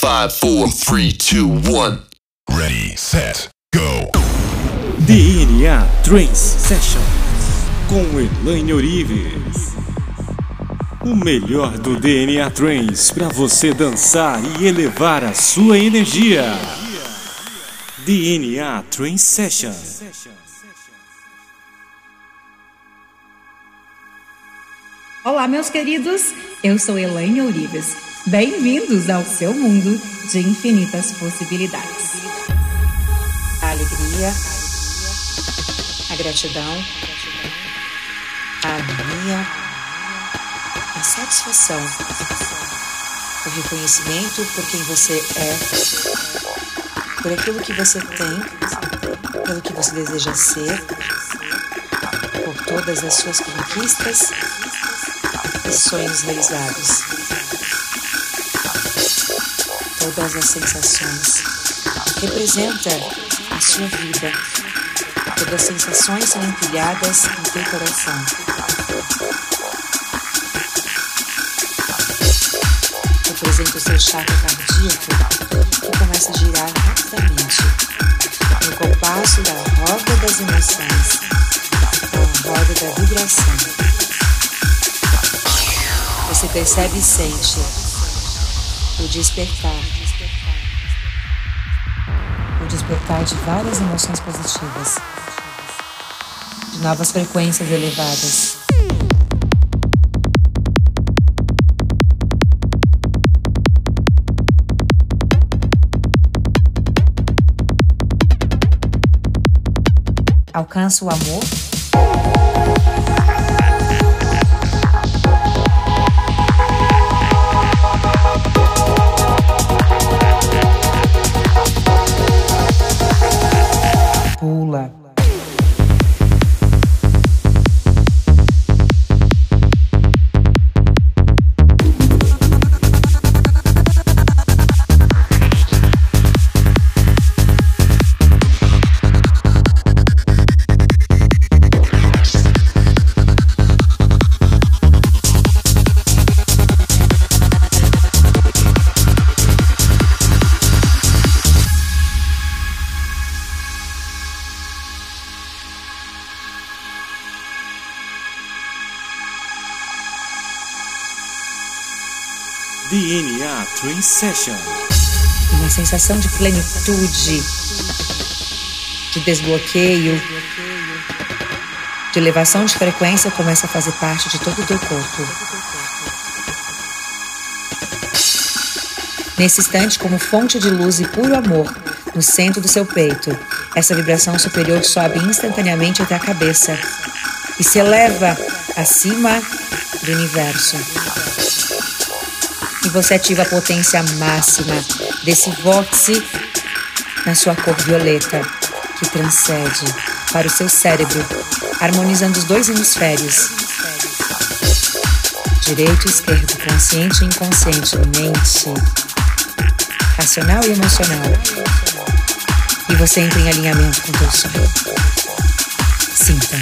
Five, four, three, two, one. Ready, set, go. DNA Trance Session com Elaine Orives. O melhor do DNA Trance para você dançar e elevar a sua energia. DNA Trance Session. Olá, meus queridos. Eu sou Elaine Orives. Bem-vindos ao seu mundo de infinitas possibilidades. A alegria, a gratidão, a harmonia, a satisfação, o reconhecimento por quem você é, por aquilo que você tem, pelo que você deseja ser, por todas as suas conquistas e sonhos realizados. Todas as sensações representa a sua vida. Todas as sensações são empilhadas em teu coração. Representa o seu chakra cardíaco que começa a girar rapidamente no compasso da roda das emoções, a roda da vibração. Você percebe e sente o despertar. O despertar de várias emoções positivas, de novas frequências elevadas. Alcança o amor Session. Uma sensação de plenitude, de desbloqueio, de elevação de frequência começa a fazer parte de todo o teu corpo. Nesse instante, como fonte de luz e puro amor, no centro do seu peito, essa vibração superior sobe instantaneamente até a cabeça e se eleva acima do universo. E você ativa a potência máxima desse vórtice na sua cor violeta, que transcende para o seu cérebro, harmonizando os dois hemisférios, direito e esquerdo, consciente e inconsciente, mente, racional e emocional. E você entra em alinhamento com o teu sonho. Sinta.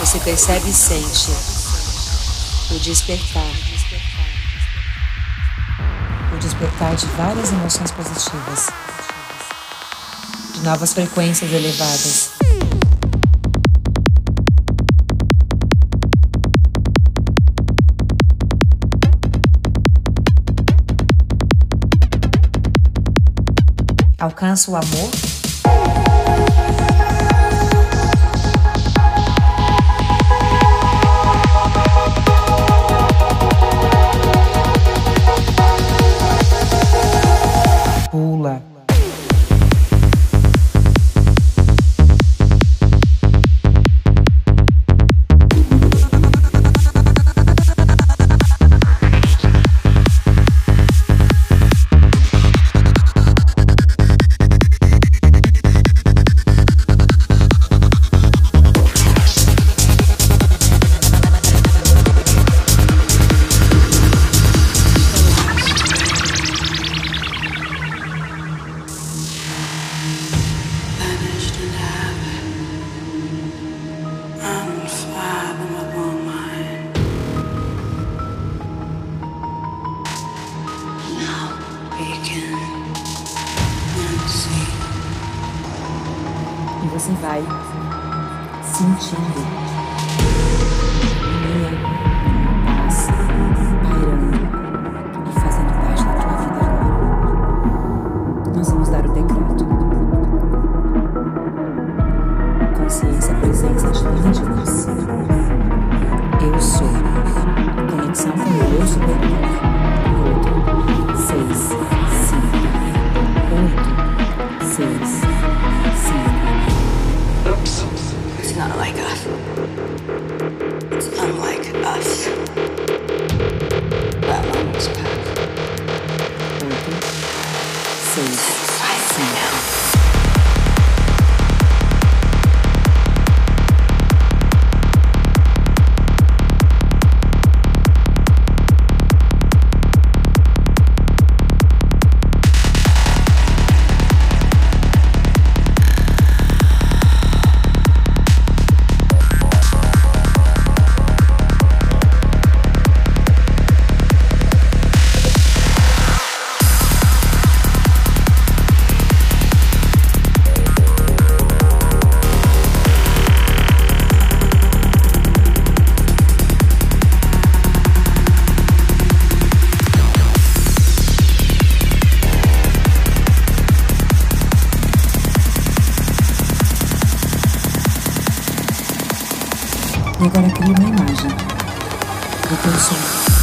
Você percebe e sente o despertar. Despertar de várias emoções positivas, de novas frequências elevadas. Alcança o amor sentindo harmonia, do teu.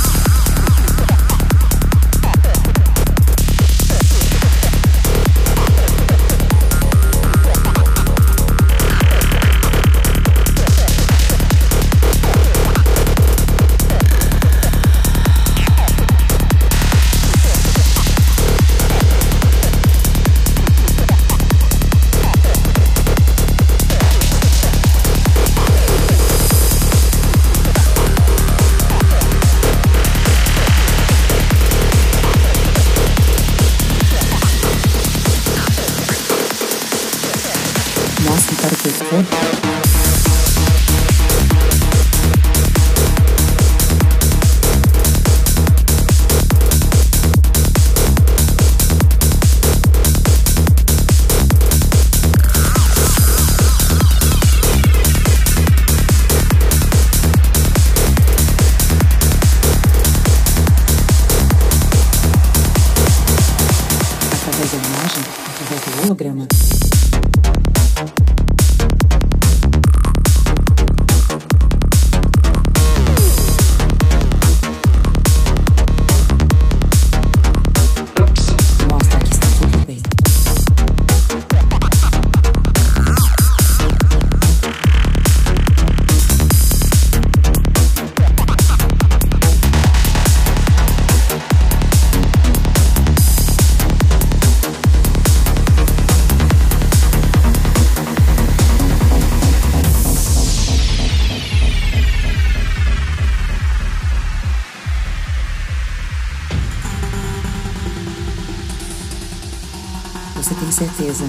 Certeza.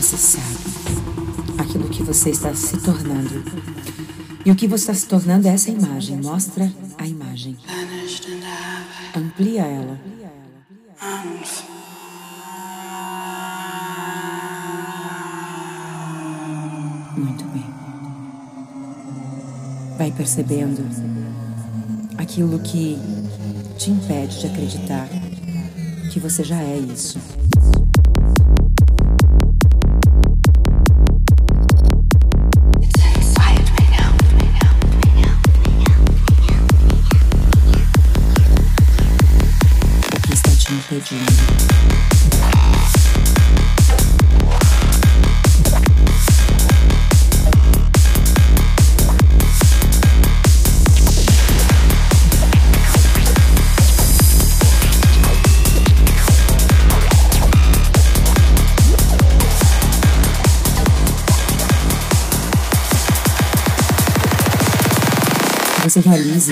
Você sabe aquilo que você está se tornando. E o que você está se tornando é essa imagem. Mostra a imagem. Amplia ela. Muito bem. Vai percebendo aquilo que te impede de acreditar que você já é isso. Você realize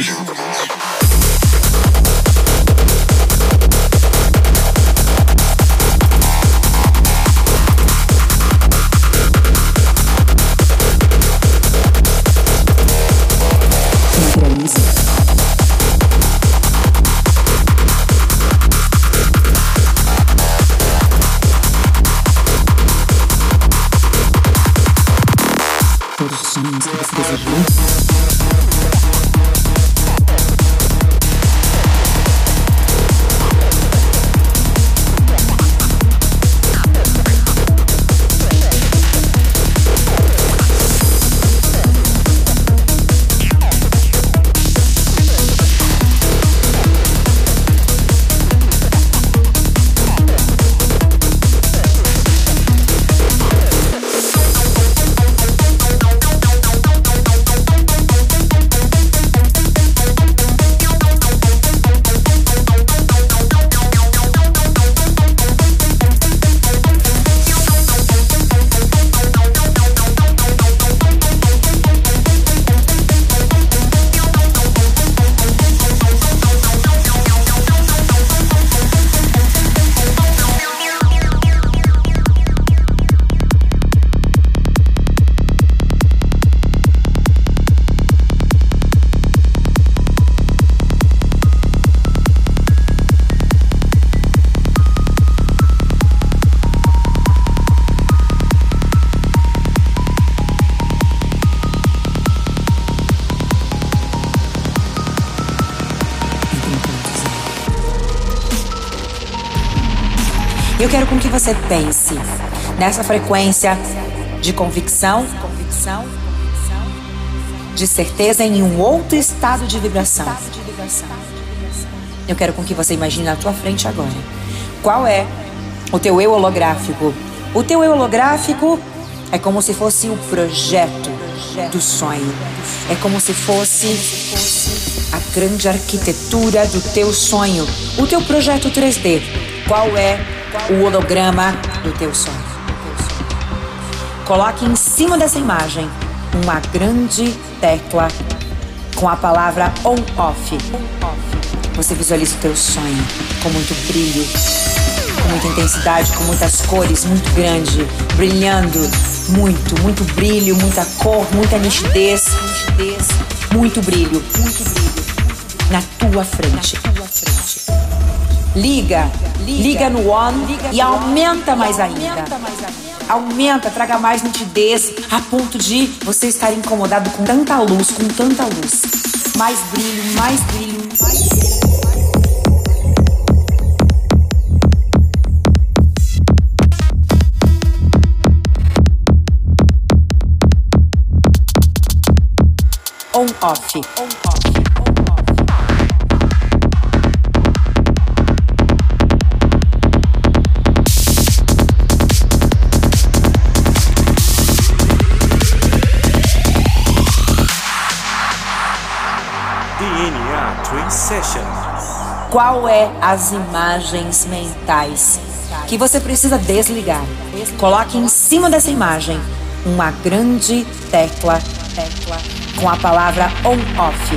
Eu quero com que você pense nessa frequência de convicção, convicção, de certeza em um outro estado de vibração. Eu quero com que você imagine na tua frente agora. Qual é o teu eu holográfico? O teu eu holográfico é como se fosse o projeto do sonho. É como se fosse a grande arquitetura do teu sonho, o teu projeto 3D. Qual é o holograma do teu sonho? Coloque em cima dessa imagem uma grande tecla com a palavra on-off. Você visualiza o teu sonho com muito brilho, com muita intensidade, com muitas cores, muito grande, brilhando, muito, muito brilho, muita cor, muita nitidez, muito brilho, muito brilho na tua frente. Liga, liga no on e aumenta mais ainda. Aumenta, traga mais nitidez, a ponto de você estar incomodado com tanta luz, com tanta luz. Mais brilho, mais brilho, mais brilho. On off. On off. Session. Qual é as imagens mentais que você precisa desligar? Coloque em cima dessa imagem uma grande tecla, tecla com a palavra on-off.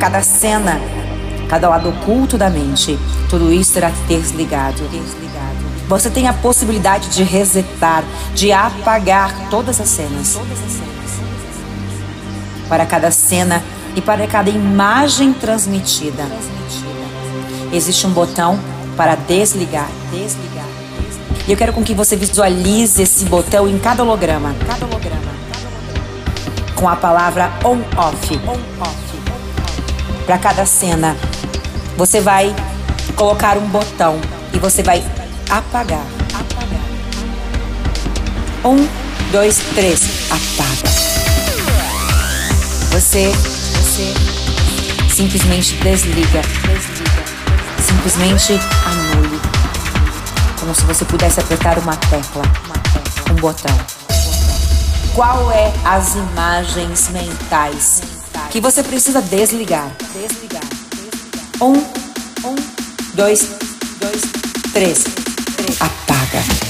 Cada cena, cada lado oculto da mente, tudo isso será desligado. Você tem a possibilidade de resetar, de apagar todas as cenas. Para cada cena e para cada imagem transmitida. Existe um botão para desligar. E eu quero com que você visualize esse botão em cada holograma. Com a palavra on-off. On-off. Para cada cena, você vai colocar um botão e você vai. Apagar. Um, dois, três. Apaga. Você, você simplesmente desliga. Simplesmente anule. Como se você pudesse apertar uma tecla, um botão. Qual é as imagens mentais que você precisa desligar? Desligar. Um, um, dois, dois, três. Apaga.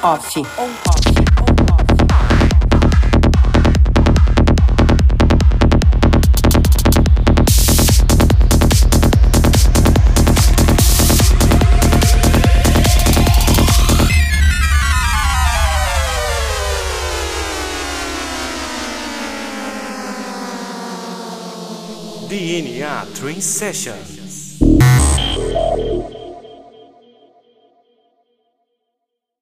On off. On off. On off. DNA Train Session.